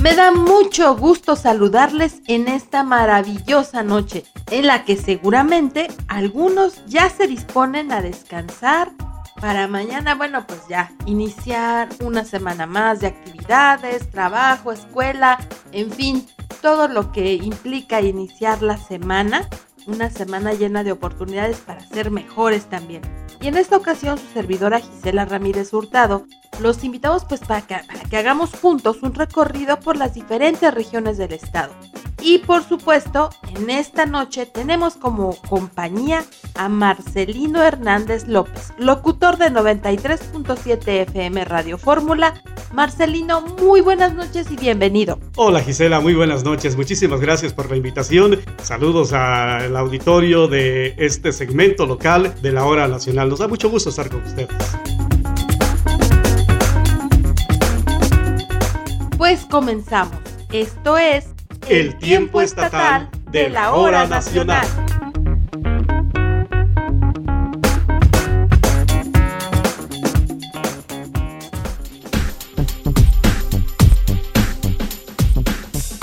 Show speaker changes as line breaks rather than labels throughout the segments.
Me da mucho gusto saludarles en esta maravillosa noche, en la que seguramente algunos ya se disponen a descansar para mañana, bueno, pues ya iniciar una semana más de actividades, trabajo, escuela, en fin, todo lo que implica iniciar la semana, una semana llena de oportunidades para ser mejores también. Y en esta ocasión su servidora Gisela Ramírez Hurtado los invitamos pues para que, hagamos juntos un recorrido por las diferentes regiones del estado. Y por supuesto, en esta noche tenemos como compañía a Marcelino Hernández López, locutor de 93.7 FM Radio Fórmula. Marcelino, muy buenas noches y bienvenido.
Hola Gisela, muy buenas noches. Muchísimas gracias por la invitación. Saludos al auditorio de este segmento local de la hora nacional. Nos da mucho gusto estar con ustedes.
Pues comenzamos. Esto es
el tiempo estatal de la hora nacional.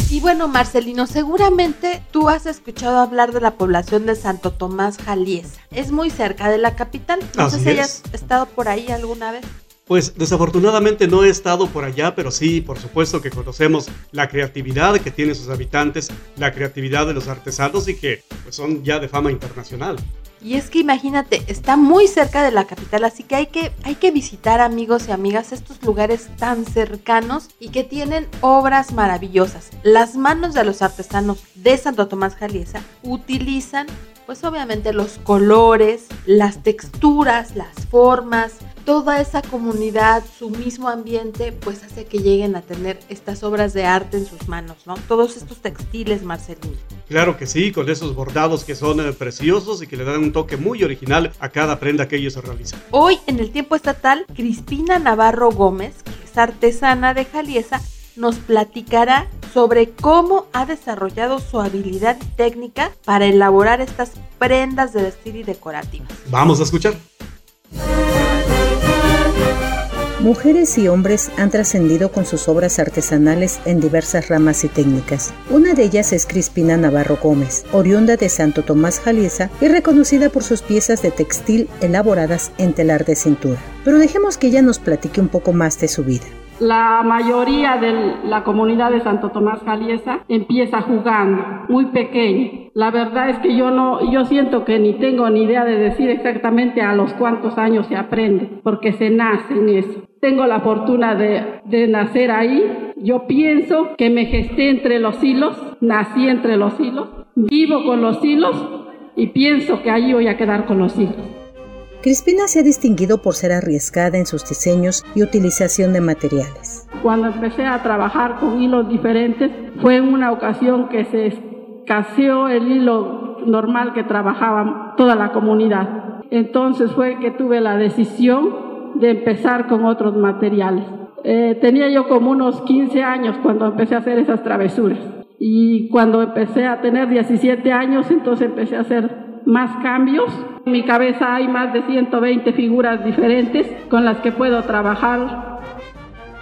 Y bueno, Marcelino, seguramente tú has escuchado hablar de la población de Santo Tomás Jaliesa. Es muy cerca de la capital. No sé si
es.
hayas estado por ahí alguna vez.
Pues desafortunadamente no he estado por allá, pero sí, por supuesto que conocemos la creatividad que tienen sus habitantes, la creatividad de los artesanos y que pues, son ya de fama internacional.
Y es que imagínate, está muy cerca de la capital, así que hay que, hay que visitar amigos y amigas estos lugares tan cercanos y que tienen obras maravillosas. Las manos de los artesanos de Santo Tomás Jaliesa utilizan pues obviamente los colores, las texturas, las formas, toda esa comunidad, su mismo ambiente, pues hace que lleguen a tener estas obras de arte en sus manos, ¿no? Todos estos textiles, Marcelino.
Claro que sí, con esos bordados que son eh, preciosos y que le dan un toque muy original a cada prenda que ellos realizan.
Hoy en el tiempo estatal, Crispina Navarro Gómez, que es artesana de Jaliesa, nos platicará sobre cómo ha desarrollado su habilidad técnica para elaborar estas prendas de vestir y decorativas.
Vamos a escuchar.
Mujeres y hombres han trascendido con sus obras artesanales en diversas ramas y técnicas. Una de ellas es Crispina Navarro Gómez, oriunda de Santo Tomás Jaliesa y reconocida por sus piezas de textil elaboradas en telar de cintura. Pero dejemos que ella nos platique un poco más de su vida.
La mayoría de la comunidad de Santo Tomás Jaliesa empieza jugando, muy pequeño. La verdad es que yo no, yo siento que ni tengo ni idea de decir exactamente a los cuántos años se aprende, porque se nace en eso. Tengo la fortuna de, de nacer ahí. Yo pienso que me gesté entre los hilos, nací entre los hilos, vivo con los hilos y pienso que allí voy a quedar con los hilos.
Crispina se ha distinguido por ser arriesgada en sus diseños y utilización de materiales.
Cuando empecé a trabajar con hilos diferentes, fue en una ocasión que se escaseó el hilo normal que trabajaba toda la comunidad. Entonces fue que tuve la decisión de empezar con otros materiales. Eh, tenía yo como unos 15 años cuando empecé a hacer esas travesuras. Y cuando empecé a tener 17 años, entonces empecé a hacer más cambios. En mi cabeza hay más de 120 figuras diferentes con las que puedo trabajar.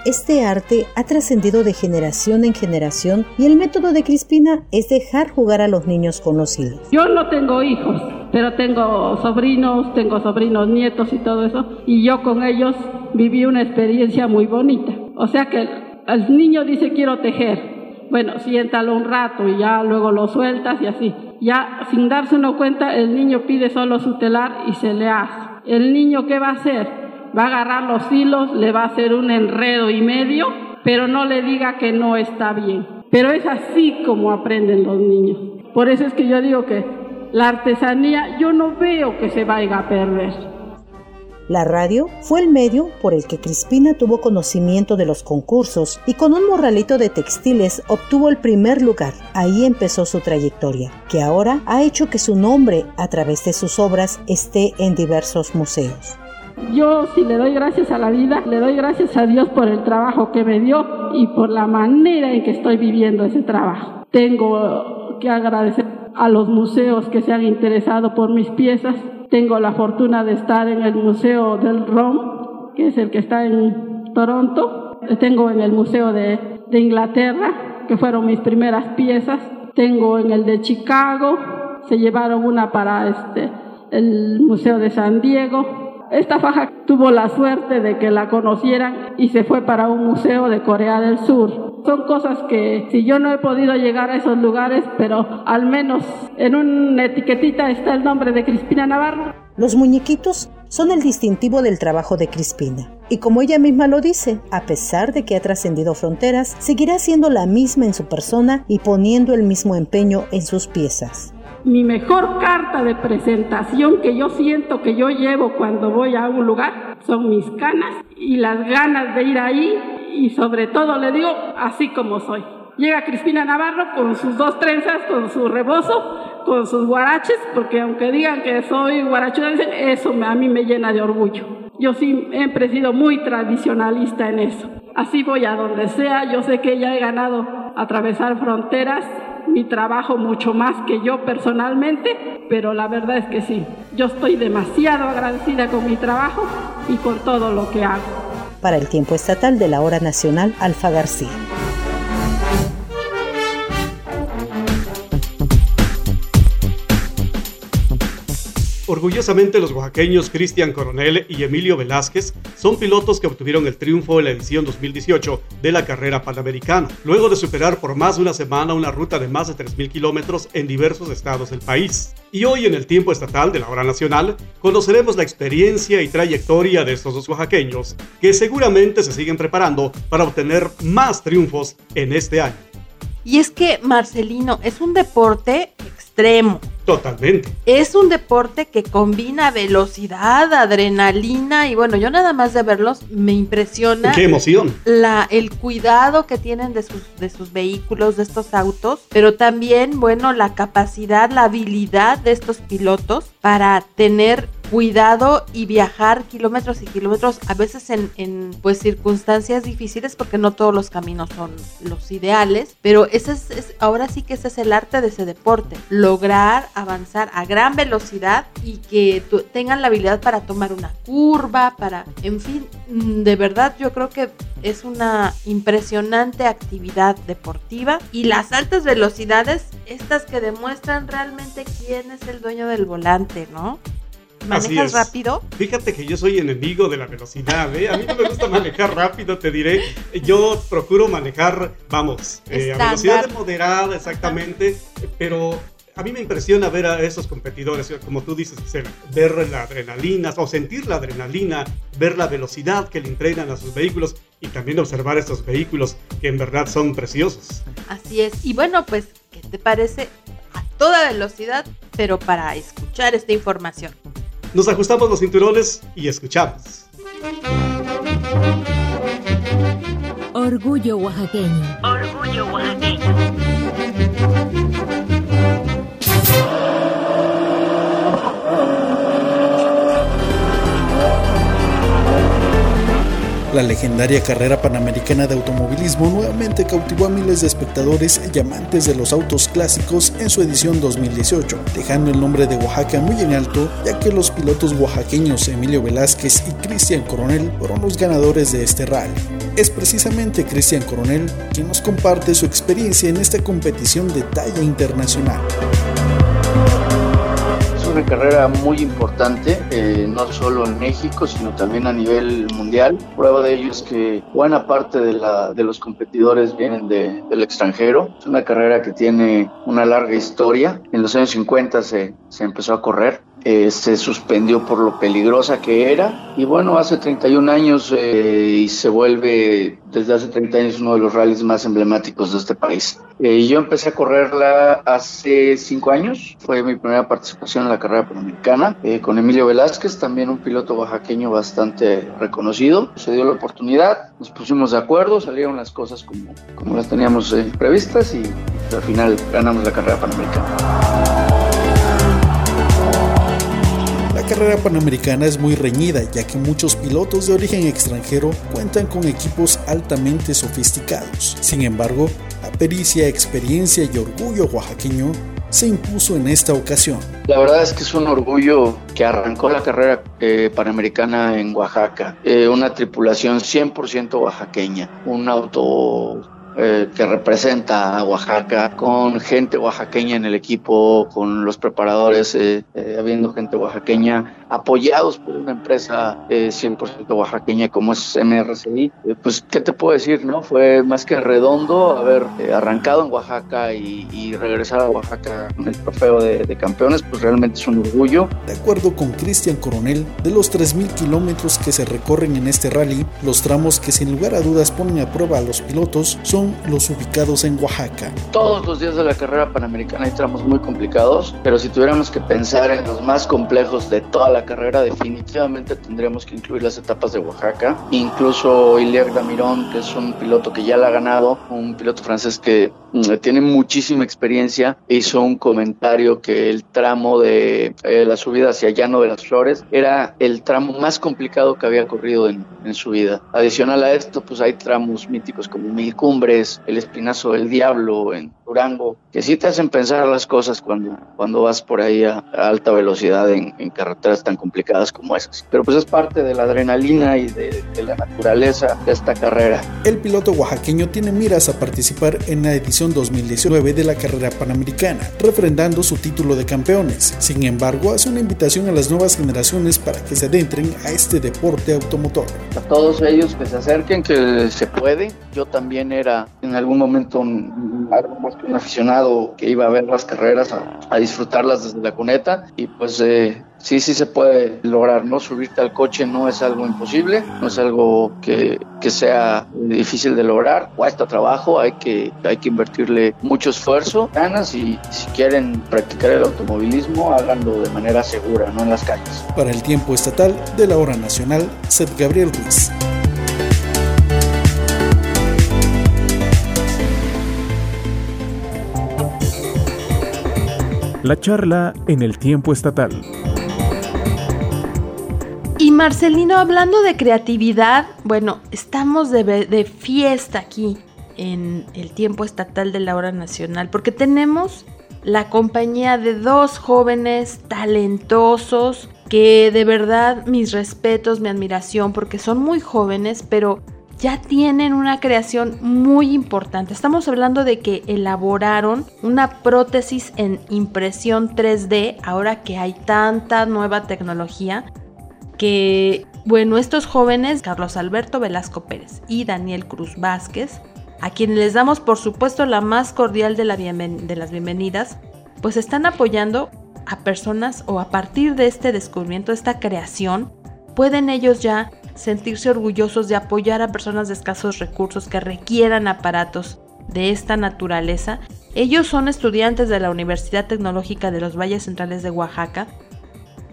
Este arte ha trascendido de generación en generación y el método de Crispina es dejar jugar a los niños con los hilos.
Yo no tengo hijos, pero tengo sobrinos, tengo sobrinos nietos y todo eso, y yo con ellos viví una experiencia muy bonita. O sea que el niño dice quiero tejer. Bueno, siéntalo un rato y ya luego lo sueltas y así. Ya sin darse uno cuenta, el niño pide solo su telar y se le hace. El niño, ¿qué va a hacer? Va a agarrar los hilos, le va a hacer un enredo y medio, pero no le diga que no está bien. Pero es así como aprenden los niños. Por eso es que yo digo que la artesanía yo no veo que se vaya a perder.
La radio fue el medio por el que Crispina tuvo conocimiento de los concursos y con un morralito de textiles obtuvo el primer lugar. Ahí empezó su trayectoria, que ahora ha hecho que su nombre a través de sus obras esté en diversos museos.
Yo si le doy gracias a la vida, le doy gracias a Dios por el trabajo que me dio y por la manera en que estoy viviendo ese trabajo. Tengo que agradecer a los museos que se han interesado por mis piezas. Tengo la fortuna de estar en el Museo del ROM, que es el que está en Toronto. Tengo en el Museo de, de Inglaterra, que fueron mis primeras piezas. Tengo en el de Chicago, se llevaron una para este, el Museo de San Diego, esta faja tuvo la suerte de que la conocieran y se fue para un museo de Corea del Sur. Son cosas que si yo no he podido llegar a esos lugares, pero al menos en una etiquetita está el nombre de Crispina Navarro.
Los muñequitos son el distintivo del trabajo de Crispina. Y como ella misma lo dice, a pesar de que ha trascendido fronteras, seguirá siendo la misma en su persona y poniendo el mismo empeño en sus piezas
mi mejor carta de presentación que yo siento que yo llevo cuando voy a un lugar son mis canas y las ganas de ir ahí y sobre todo le digo así como soy. Llega Crispina Navarro con sus dos trenzas, con su rebozo, con sus guaraches, porque aunque digan que soy guarachudense, eso a mí me llena de orgullo. Yo siempre he sido muy tradicionalista en eso. Así voy a donde sea, yo sé que ya he ganado atravesar fronteras mi trabajo mucho más que yo personalmente, pero la verdad es que sí, yo estoy demasiado agradecida con mi trabajo y con todo lo que hago.
Para el tiempo estatal de la hora nacional, Alfa García.
Orgullosamente los oaxaqueños Cristian Coronel y Emilio Velázquez son pilotos que obtuvieron el triunfo en la edición 2018 de la carrera panamericana, luego de superar por más de una semana una ruta de más de 3.000 kilómetros en diversos estados del país. Y hoy en el tiempo estatal de la hora nacional conoceremos la experiencia y trayectoria de estos dos oaxaqueños que seguramente se siguen preparando para obtener más triunfos en este año.
Y es que, Marcelino, es un deporte extremo.
Totalmente.
Es un deporte que combina velocidad, adrenalina y bueno, yo nada más de verlos me impresiona.
¡Qué emoción!
La, el cuidado que tienen de sus, de sus vehículos, de estos autos, pero también, bueno, la capacidad, la habilidad de estos pilotos para tener cuidado y viajar kilómetros y kilómetros, a veces en, en, pues circunstancias difíciles porque no todos los caminos son los ideales, pero ese es, ahora sí que ese es el arte de ese deporte, lograr avanzar a gran velocidad y que tengan la habilidad para tomar una curva, para, en fin, mm, de verdad yo creo que es una impresionante actividad deportiva y las altas velocidades, estas que demuestran realmente quién es el dueño del volante, ¿no? ¿Manejas rápido?
Fíjate que yo soy enemigo de la velocidad, ¿eh? A mí no me gusta manejar rápido, te diré. Yo procuro manejar, vamos, eh, a velocidad moderada, exactamente, pero a mí me impresiona ver a esos competidores, como tú dices, ver la adrenalina o sentir la adrenalina, ver la velocidad que le entrenan a sus vehículos y también observar estos vehículos que en verdad son preciosos.
Así es. Y bueno, pues, ¿qué te parece? A toda velocidad, pero para escuchar esta información.
Nos ajustamos los cinturones y escuchamos.
Orgullo oaxaqueño. Orgullo oaxaqueño.
La legendaria carrera panamericana de automovilismo nuevamente cautivó a miles de espectadores y amantes de los autos clásicos en su edición 2018, dejando el nombre de Oaxaca muy en alto, ya que los pilotos oaxaqueños Emilio Velázquez y Cristian Coronel fueron los ganadores de este rally. Es precisamente Cristian Coronel quien nos comparte su experiencia en esta competición de talla internacional
una carrera muy importante, eh, no solo en México, sino también a nivel mundial. Prueba de ello es que buena parte de, la, de los competidores vienen de, del extranjero. Es una carrera que tiene una larga historia. En los años 50 se, se empezó a correr eh, se suspendió por lo peligrosa que era. Y bueno, hace 31 años eh, y se vuelve desde hace 30 años uno de los rallies más emblemáticos de este país. Eh, yo empecé a correrla hace 5 años, fue mi primera participación en la carrera panamericana, con Emilio Velázquez, también un piloto oaxaqueño bastante reconocido. Se dio la oportunidad, nos pusimos de acuerdo, salieron las cosas como, como las teníamos previstas y al final ganamos la carrera panamericana.
La carrera panamericana es muy reñida ya que muchos pilotos de origen extranjero cuentan con equipos altamente sofisticados. Sin embargo, la pericia, experiencia y orgullo oaxaqueño se impuso en esta ocasión.
La verdad es que es un orgullo que arrancó la carrera eh, panamericana en Oaxaca, eh, una tripulación 100% oaxaqueña, un auto eh, que representa a Oaxaca, con gente oaxaqueña en el equipo, con los preparadores, eh, eh, habiendo gente oaxaqueña, apoyados por una empresa 100% oaxaqueña como es MRCI. pues, ¿qué te puedo decir? no Fue más que redondo haber arrancado en Oaxaca y, regresar a Oaxaca con el trofeo de, de, campeones, pues realmente es un orgullo.
De acuerdo con Cristian Coronel, de los 3.000 kilómetros que se recorren en este rally, los tramos que sin lugar a dudas ponen a prueba a los pilotos son los ubicados en Oaxaca.
Todos los días de la carrera panamericana hay tramos muy complicados, pero si tuviéramos que pensar en los más complejos de toda la carrera, definitivamente tendríamos que incluir las etapas de Oaxaca. Incluso Iliac Damirón, que es un piloto que ya la ha ganado, un piloto francés que tiene muchísima experiencia, hizo un comentario que el tramo de eh, la subida hacia Llano de las Flores era el tramo más complicado que había corrido en, en su vida. Adicional a esto, pues hay tramos míticos como Mil Cumbre, el Espinazo del Diablo en Durango, que sí te hacen pensar las cosas cuando, cuando vas por ahí a, alta velocidad en, carreteras tan complicadas como esas. Pero pues es parte de la adrenalina y de, la naturaleza de esta carrera.
El piloto oaxaqueño tiene miras a participar en la edición 2019 de la carrera panamericana, refrendando su título de campeones. Sin embargo, hace una invitación a las nuevas generaciones para que se adentren a este deporte automotor.
A todos ellos que se acerquen, que se puede. Yo también era en algún momento un, un aficionado que iba a ver las carreras, a, disfrutarlas desde la cuneta y pues eh, sí, sí se puede lograr, ¿no? Subirte al coche no es algo imposible, no es algo que, que sea difícil de lograr, cuesta trabajo, hay que, hay que invertirle mucho esfuerzo, ganas y si quieren practicar el automovilismo, háganlo de manera segura, no en las calles.
Para el tiempo estatal de la hora nacional, Seth Gabriel Ruiz.
La charla en el tiempo estatal.
Y Marcelino, hablando de creatividad, bueno, estamos de, fiesta aquí en el tiempo estatal de la hora nacional, porque tenemos la compañía de dos jóvenes talentosos que de verdad mis respetos, mi admiración, porque son muy jóvenes, pero ya tienen una creación muy importante. Estamos hablando de que elaboraron una prótesis en impresión 3D, ahora que hay tanta nueva tecnología, que, bueno, estos jóvenes, Carlos Alberto Velasco Pérez y Daniel Cruz Vázquez, a quienes les damos por supuesto la más cordial de, de las bienvenidas, pues están apoyando a personas o a partir de este descubrimiento, esta creación, pueden ellos ya sentirse orgullosos de apoyar a personas de escasos recursos que requieran aparatos de esta naturaleza. Ellos son estudiantes de la Universidad Tecnológica de los Valles Centrales de Oaxaca,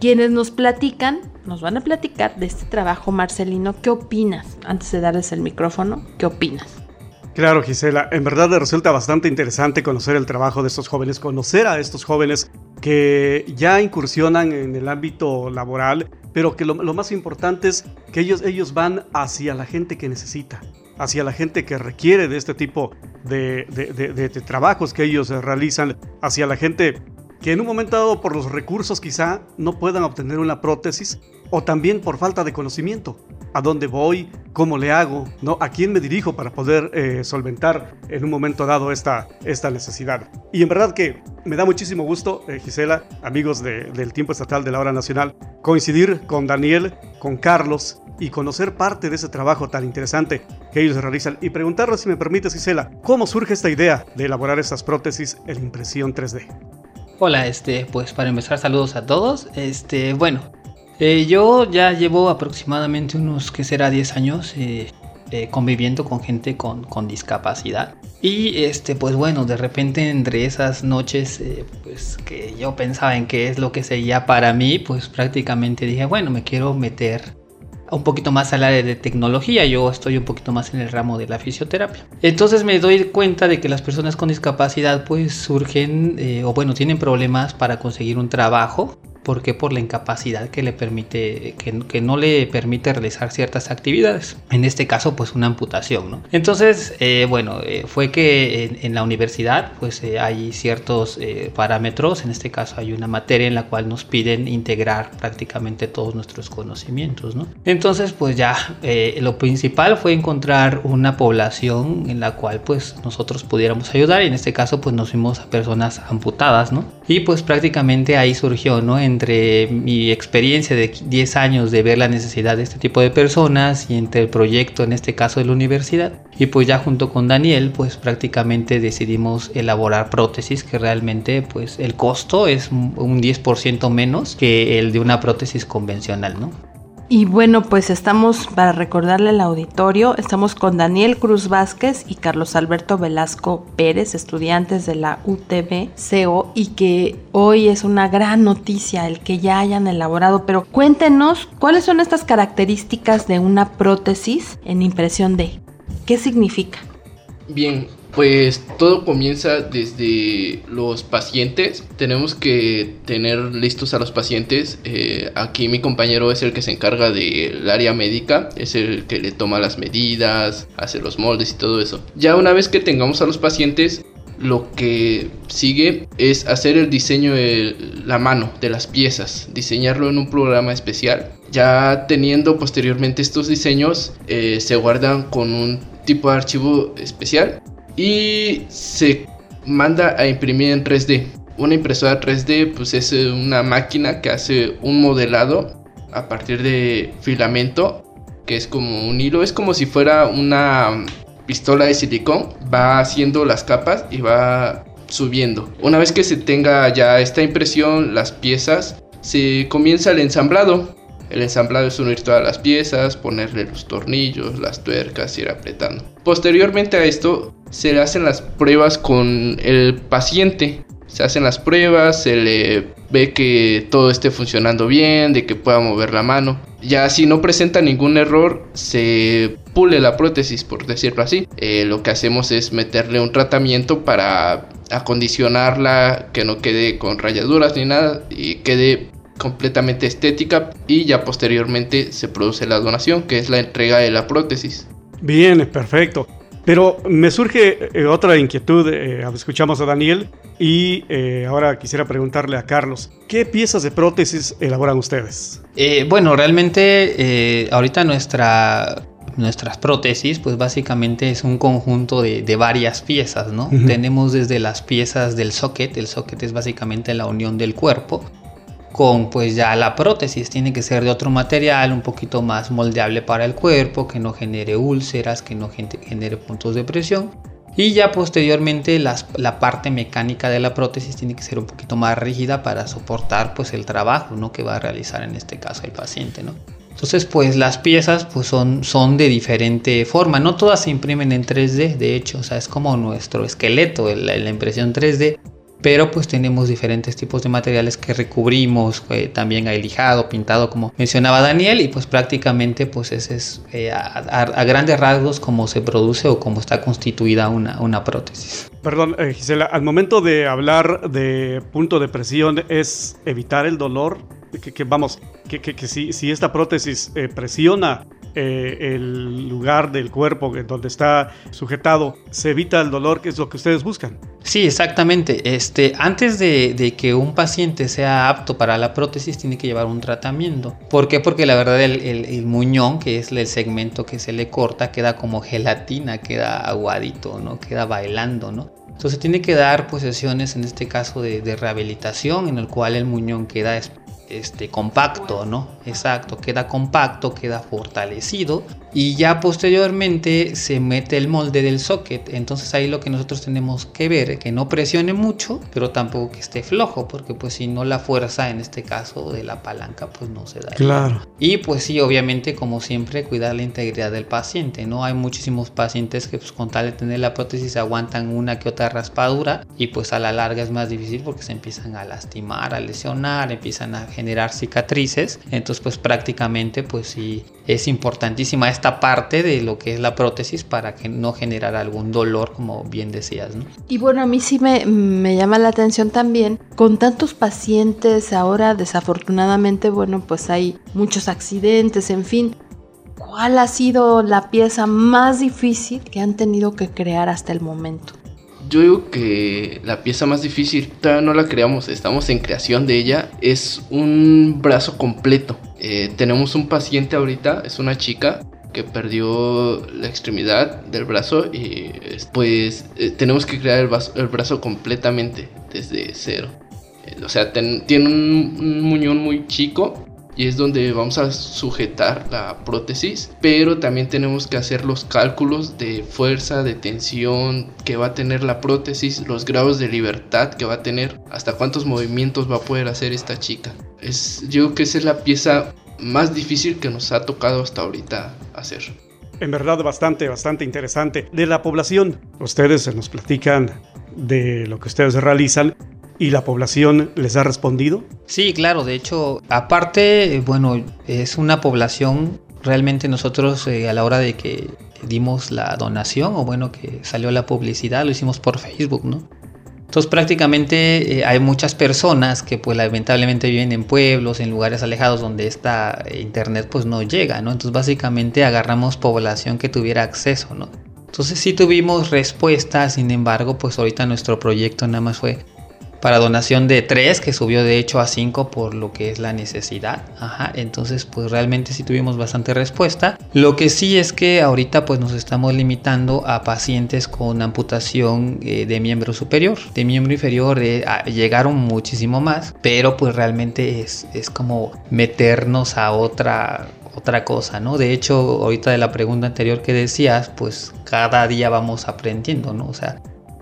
quienes nos platican, nos van a platicar de este trabajo, Marcelino. ¿Qué opinas? Antes de darles el micrófono, ¿qué opinas?
Claro, Gisela, en verdad resulta bastante interesante conocer el trabajo de estos jóvenes, conocer a estos jóvenes que ya incursionan en el ámbito laboral pero que lo, más importante es que ellos, ellos van hacia la gente que necesita, hacia la gente que requiere de este tipo de, de, trabajos que ellos realizan, hacia la gente que en un momento dado por los recursos quizá no puedan obtener una prótesis o también por falta de conocimiento. ¿A dónde voy? ¿Cómo le hago? ¿No? ¿A quién me dirijo para poder eh, solventar en un momento dado esta, esta necesidad? Y en verdad que me da muchísimo gusto, eh, Gisela, amigos del Tiempo Estatal de la Hora Nacional, coincidir con Daniel, con Carlos y conocer parte de ese trabajo tan interesante que ellos realizan y preguntarles, si me permites, Gisela, ¿cómo surge esta idea de elaborar estas prótesis en impresión 3D?
Hola, este, pues para empezar, saludos a todos. Este, bueno, eh, yo ya llevo aproximadamente unos, que será 10 años eh, eh, conviviendo con gente con, con, discapacidad. Y este, pues bueno, de repente entre esas noches, pues que yo pensaba en qué es lo que sería para mí, pues prácticamente dije, bueno, me quiero meter un poquito más al área de tecnología, yo estoy un poquito más en el ramo de la fisioterapia. Entonces me doy cuenta de que las personas con discapacidad pues surgen eh, o bueno tienen problemas para conseguir un trabajo ¿Por qué? Por la incapacidad que le permite, que, no le permite realizar ciertas actividades. En este caso, pues una amputación, ¿no? Entonces, eh, bueno, eh, fue que en, la universidad, pues eh, hay ciertos parámetros. En este caso, hay una materia en la cual nos piden integrar prácticamente todos nuestros conocimientos, ¿no? Entonces, pues ya, lo principal fue encontrar una población en la cual, pues, nosotros pudiéramos ayudar. Y en este caso, pues, nos fuimos a personas amputadas, ¿no? Y pues prácticamente ahí surgió, ¿no? Entre mi experiencia de 10 años de ver la necesidad de este tipo de personas y entre el proyecto, en este caso de la universidad. Y pues ya junto con Daniel, pues prácticamente decidimos elaborar prótesis que realmente pues el costo es un 10% menos que el de una prótesis convencional, ¿no?
Y bueno, pues estamos, para recordarle al auditorio, estamos con Daniel Cruz Vázquez y Carlos Alberto Velasco Pérez, estudiantes de la UTB CO, y que hoy es una gran noticia el que ya hayan elaborado. Pero cuéntenos, ¿cuáles son estas características de una prótesis en impresión D? ¿Qué significa?
Bien, pues todo comienza desde los pacientes. Tenemos que tener listos a los pacientes. Eh, aquí mi compañero es el que se encarga del área médica. Es el que le toma las medidas, hace los moldes y todo eso. Ya una vez que tengamos a los pacientes, lo que sigue es hacer el diseño de la mano de las piezas, diseñarlo en un programa especial. Ya teniendo posteriormente estos diseños, eh, se guardan con un tipo de archivo especial y se manda a imprimir en 3D. Una impresora 3D pues es eh, una máquina que hace un modelado a partir de filamento que es como un hilo, es como si fuera una pistola de silicón, va haciendo las capas y va subiendo. Una vez que se tenga ya esta impresión, las piezas, se comienza el ensamblado. El ensamblado es unir todas las piezas, ponerle los tornillos, las tuercas, ir apretando. Posteriormente a esto se le hacen las pruebas con el paciente. Se hacen las pruebas, se le ve que todo esté funcionando bien, de que pueda mover la mano. Ya si no presenta ningún error, se pule la prótesis, por decirlo así. Eh, lo que hacemos es meterle un tratamiento para acondicionarla, que no quede con rayaduras ni nada y quede completamente estética y ya posteriormente se produce la donación, que es la entrega de la prótesis.
Bien, perfecto. Pero me surge eh, otra inquietud, eh, escuchamos a Daniel y eh, ahora quisiera preguntarle a Carlos, ¿qué piezas de prótesis elaboran ustedes?
bueno, realmente ahorita nuestra, nuestras prótesis pues básicamente es un conjunto de, varias piezas, ¿no? Tenemos desde las piezas del socket, el socket es básicamente la unión del cuerpo, con pues ya la prótesis tiene que ser de otro material un poquito más moldeable para el cuerpo que no genere úlceras que no genere puntos de presión y ya posteriormente la parte mecánica de la prótesis tiene que ser un poquito más rígida para soportar pues el trabajo ¿no? que va a realizar en este caso el paciente ¿no? entonces pues las piezas pues son, son de diferente forma no todas se imprimen en 3D de hecho o sea es como nuestro esqueleto la, la impresión 3D pero pues tenemos diferentes tipos de materiales que recubrimos, eh, también hay lijado, pintado como mencionaba Daniel y pues prácticamente pues ese es eh, a, grandes rasgos cómo se produce o cómo está constituida una, una prótesis.
Perdón, eh, Gisela, al momento de hablar de punto de presión es evitar el dolor, que, vamos, que, que, si, si, esta prótesis presiona eh, el lugar del cuerpo donde está sujetado, se evita el dolor, que es lo que ustedes buscan.
Sí, exactamente. Este, antes de, que un paciente sea apto para la prótesis, tiene que llevar un tratamiento. ¿Por qué? Porque la verdad el, muñón, que es el segmento que se le corta, queda como gelatina, queda aguadito, ¿no? Queda bailando, ¿no? Entonces tiene que dar pues en este caso de, rehabilitación, en el cual el muñón queda este, compacto, ¿no? Exacto, queda compacto, queda fortalecido y ya posteriormente se mete el molde del socket. Entonces ahí lo que nosotros tenemos que ver es que no presione mucho, pero tampoco que esté flojo, porque pues si no la fuerza en este caso de la palanca pues no se da.
Claro.
Y pues sí, obviamente como siempre cuidar la integridad del paciente, ¿no? Hay muchísimos pacientes que pues con tal de tener la prótesis aguantan una que otra raspadura y pues a la larga es más difícil porque se empiezan a lastimar, a lesionar, empiezan a generar cicatrices. Entonces pues prácticamente pues sí es importantísima esta parte de lo que es la prótesis para que no generara algún dolor, como bien decías. ¿no?
Y bueno, a mí sí me, me, llama la atención también, con tantos pacientes ahora, desafortunadamente, bueno, pues hay muchos accidentes, en fin. ¿Cuál ha sido la pieza más difícil que han tenido que crear hasta el momento?
Yo digo que la pieza más difícil, todavía no la creamos, estamos en creación de ella, es un brazo completo. Eh, tenemos un paciente ahorita, es una chica que perdió la extremidad del brazo y pues eh, tenemos que crear el brazo, el brazo completamente desde cero. Eh, o sea, tiene un, un, muñón muy chico y es donde vamos a sujetar la prótesis, pero también tenemos que hacer los cálculos de fuerza, de tensión que va a tener la prótesis, los grados de libertad que va a tener, hasta cuántos movimientos va a poder hacer esta chica. Es, yo creo que esa es la pieza más difícil que nos ha tocado hasta ahorita hacer.
En verdad bastante, bastante interesante. De la población, ustedes nos platican de lo que ustedes realizan ¿Y la población les ha respondido?
Sí, claro, de hecho, aparte, bueno, es una población, realmente nosotros eh, a la hora de que dimos la donación, o bueno, que salió la publicidad, lo hicimos por Facebook, ¿no? Entonces prácticamente eh, hay muchas personas que pues lamentablemente viven en pueblos, en lugares alejados donde esta internet pues no llega, ¿no? Entonces básicamente agarramos población que tuviera acceso, ¿no? Entonces sí tuvimos respuesta, sin embargo pues ahorita nuestro proyecto nada más fue para donación de 3, que subió de hecho a 5 por lo que es la necesidad. Ajá, entonces pues realmente sí tuvimos bastante respuesta. Lo que sí es que ahorita pues nos estamos limitando a pacientes con amputación eh, de miembro superior. De miembro inferior eh, llegaron muchísimo más, pero pues realmente es, es como meternos a otra otra cosa, ¿no? De hecho, ahorita de la pregunta anterior que decías, pues cada día vamos aprendiendo, ¿no? O sea,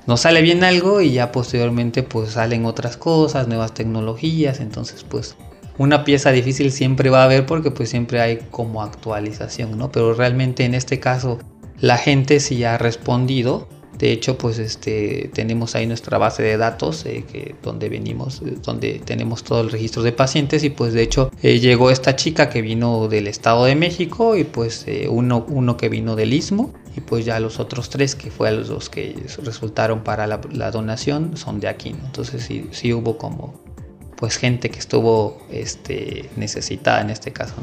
nos sale bien algo y ya posteriormente pues salen otras cosas, nuevas tecnologías, entonces pues una pieza difícil siempre va a haber porque pues siempre hay como actualización, ¿no? Pero realmente en este caso la gente sí ha respondido. De hecho, pues este tenemos ahí nuestra base de datos eh, donde venimos, eh, donde tenemos todo el registro de pacientes y pues de hecho eh, llegó esta chica que vino del Estado de México y pues uno, uno que vino del Istmo y pues ya los otros tres que fueron los que resultaron para la, donación son de aquí entonces sí, sí hubo como pues gente que estuvo este, necesitada en este caso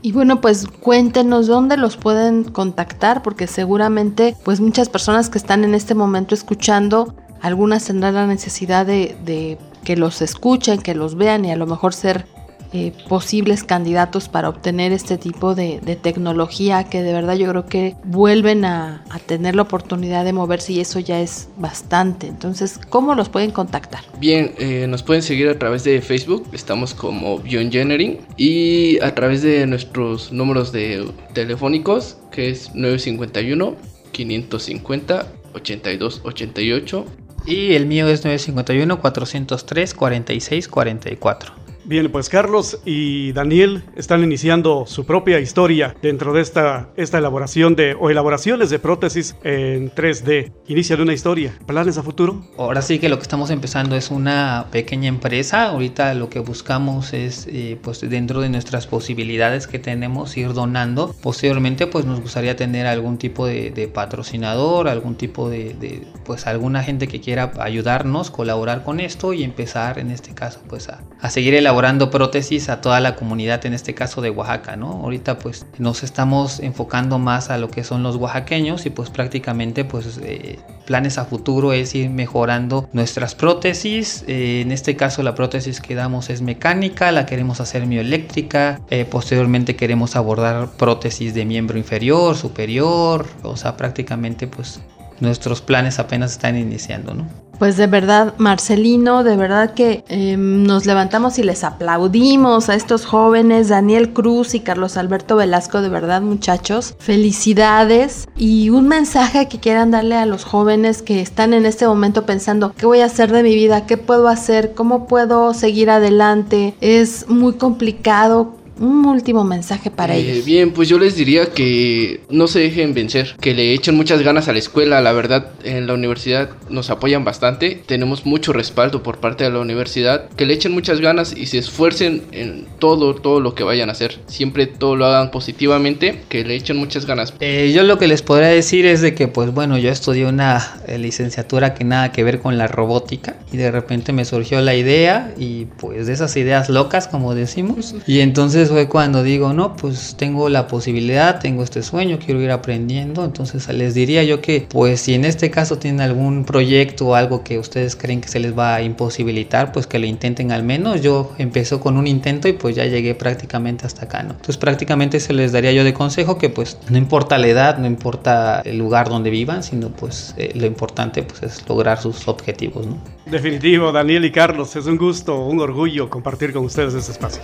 Y bueno, pues cuéntenos dónde los pueden contactar, porque seguramente pues muchas personas que están en este momento escuchando, algunas tendrán la necesidad de que los escuchen, que los vean y a lo mejor ser eh, posibles candidatos para obtener este tipo de, tecnología que de verdad yo creo que vuelven a, tener la oportunidad de moverse y eso ya es bastante. Entonces, ¿cómo los pueden contactar?
Bien, eh, nos pueden seguir a través de Facebook, estamos como Bioengineering y a través de nuestros números de telefónicos que es 951 550 8288
y el mío es 951 403 46 44.
Bien, pues Carlos y Daniel están iniciando su propia historia dentro de esta, esta elaboración de, o elaboraciones de prótesis en 3D. Inician una historia. ¿Planes a futuro?
Ahora sí que lo que estamos empezando es una pequeña empresa. Ahorita lo que buscamos es, eh, pues dentro de nuestras posibilidades que tenemos, ir donando. Posteriormente, pues nos gustaría tener algún tipo de, patrocinador, algún tipo de, pues alguna gente que quiera ayudarnos, colaborar con esto y empezar en este caso, pues a, a seguir elaborando elaborando prótesis a toda la comunidad, en este caso de Oaxaca, ¿no? Ahorita pues nos estamos enfocando más a lo que son los oaxaqueños y pues prácticamente pues eh, planes a futuro es ir mejorando nuestras prótesis. Eh, en este caso la prótesis que damos es mecánica, la queremos hacer mioeléctrica, eh, posteriormente queremos abordar prótesis de miembro inferior, superior, o sea prácticamente pues nuestros planes apenas están iniciando, ¿no?
Pues de verdad, Marcelino, de verdad que eh, nos levantamos y les aplaudimos a estos jóvenes, Daniel Cruz y Carlos Alberto Velasco, de verdad muchachos, felicidades y un mensaje que quieran darle a los jóvenes que están en este momento pensando, ¿qué voy a hacer de mi vida? ¿Qué puedo hacer? ¿Cómo puedo seguir adelante? Es muy complicado un último mensaje para
Eh,
ellos.
Bien, pues yo les diría que no se dejen vencer, que le echen muchas ganas a la escuela. La verdad, en la universidad nos apoyan bastante, tenemos mucho respaldo por parte de la universidad. Que le echen muchas ganas y se esfuercen en todo, todo lo que vayan a hacer. Siempre todo lo hagan positivamente, que le echen muchas ganas.
Eh, yo lo que les podría decir es de que, pues bueno, yo estudié una eh, licenciatura que nada que ver con la robótica y de repente me surgió la idea y pues de esas ideas locas, como decimos. Y entonces fue cuando digo, no, pues tengo la posibilidad, tengo este sueño, quiero ir aprendiendo. Entonces les diría yo que, pues si en este caso tienen algún proyecto o algo que ustedes creen que se les va a imposibilitar, pues que lo intenten al menos. Yo empezó con un intento y pues ya llegué prácticamente hasta acá, ¿no? Entonces prácticamente se les daría yo de consejo que pues no importa la edad, no importa el lugar donde vivan, sino pues eh, lo importante pues es lograr sus objetivos, ¿no?
Definitivo, Daniel y Carlos, es un gusto, un orgullo compartir con ustedes este espacio.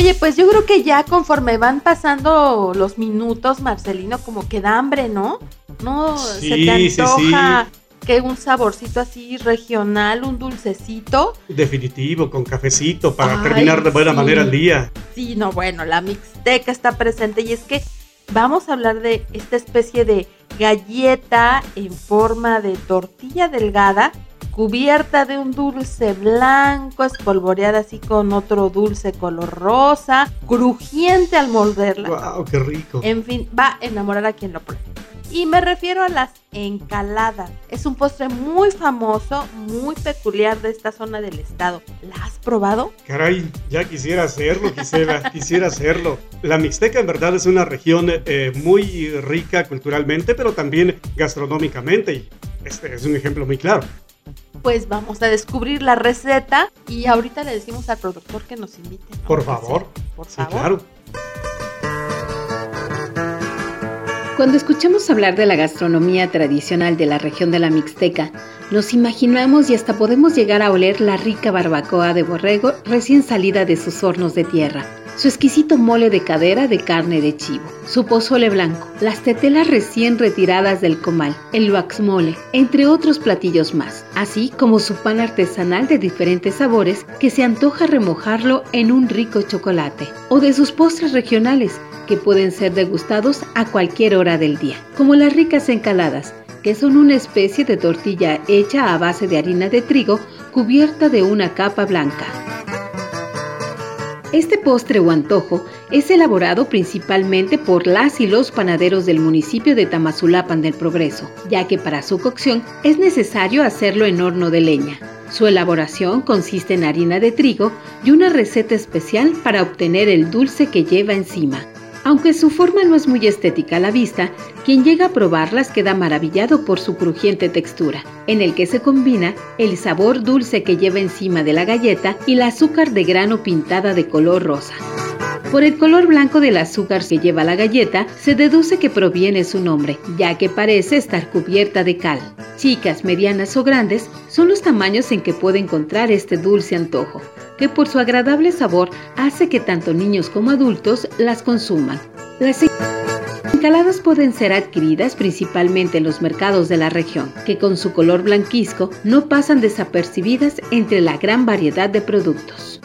Oye, pues yo creo que ya conforme van pasando los minutos, Marcelino, como que da hambre, ¿no? No, se te
sí,
antoja que un saborcito así regional, un dulcecito.
Definitivo, con cafecito para
Ay,
terminar de buena manera el día.
Sí, no, bueno, la mixteca está presente y es que vamos a hablar de esta especie de galleta en forma de tortilla delgada cubierta de un dulce blanco, espolvoreada así con otro dulce color rosa, crujiente al morderla.
¡Wow! ¡Qué rico!
En fin, va a enamorar a quien lo pruebe. Y me refiero a las encaladas. Es un postre muy famoso, muy peculiar de esta zona del estado. ¿La has probado?
Caray, ya quisiera hacerlo, quisiera, quisiera hacerlo. La Mixteca en verdad es una región eh, muy rica culturalmente, pero también gastronómicamente. Y este es un ejemplo muy claro.
Pues vamos a descubrir la receta y ahorita le decimos al productor que nos invite. ¿no?
Por favor.
Por
Sí,
favor.
claro.
Cuando escuchamos hablar de la gastronomía tradicional de la región de la Mixteca, nos imaginamos y hasta podemos llegar a oler la rica barbacoa de borrego recién salida de sus hornos de tierra, su exquisito mole de cadera de carne de chivo, su pozole blanco, las tetelas recién retiradas del comal, el mole, entre otros platillos más, así como su pan artesanal de diferentes sabores que se antoja remojarlo en un rico chocolate, o de sus postres regionales que pueden ser degustados a cualquier hora del día, como las ricas encaladas, que son una especie de tortilla hecha a base de harina de trigo cubierta de una capa blanca. Este postre o antojo es elaborado principalmente por las y los panaderos del municipio de Tamazulapan del Progreso, ya que para su cocción es necesario hacerlo en horno de leña. Su elaboración consiste en harina de trigo y una receta especial para obtener el dulce que lleva encima. Aunque su forma no es muy estética a la vista, quien llega a probarlas queda maravillado por su crujiente textura, en el que se combina el sabor dulce que lleva encima de la galleta y el azúcar de grano pintada de color rosa. Por el color blanco del azúcar que lleva la galleta, se deduce que proviene su nombre, ya que parece estar cubierta de cal. Chicas, medianas o grandes son los tamaños en que puede encontrar este dulce antojo, que por su agradable sabor hace que tanto niños como adultos las consuman. Las encaladas pueden ser adquiridas principalmente en los mercados de la región, que con su color blanquizco no pasan desapercibidas entre la gran variedad de productos.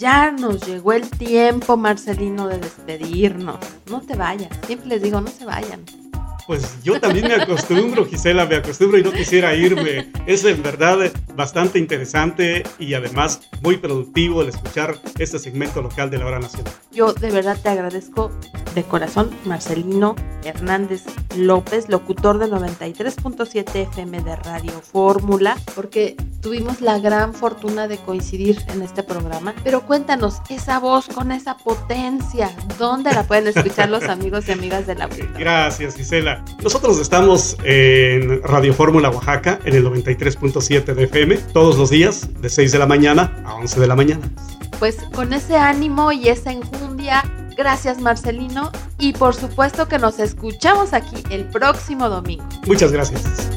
Ya nos llegó el tiempo, Marcelino, de despedirnos. No te vayas, siempre les digo, no se vayan.
Pues yo también me acostumbro, Gisela, me acostumbro y no quisiera irme. Es en verdad bastante interesante y además muy productivo el escuchar este segmento local de la hora nacional.
Yo de verdad te agradezco de corazón, Marcelino Hernández López, locutor de 93.7 FM de Radio Fórmula, porque tuvimos la gran fortuna de coincidir en este programa. Pero cuéntanos, esa voz con esa potencia, ¿dónde la pueden escuchar los amigos y amigas de la vida?
Gracias, Gisela. Nosotros estamos en Radio Fórmula Oaxaca, en el 93.7 de FM, todos los días, de 6 de la mañana a 11 de la mañana.
Pues con ese ánimo y esa enjundia, gracias Marcelino y por supuesto que nos escuchamos aquí el próximo domingo.
Muchas gracias.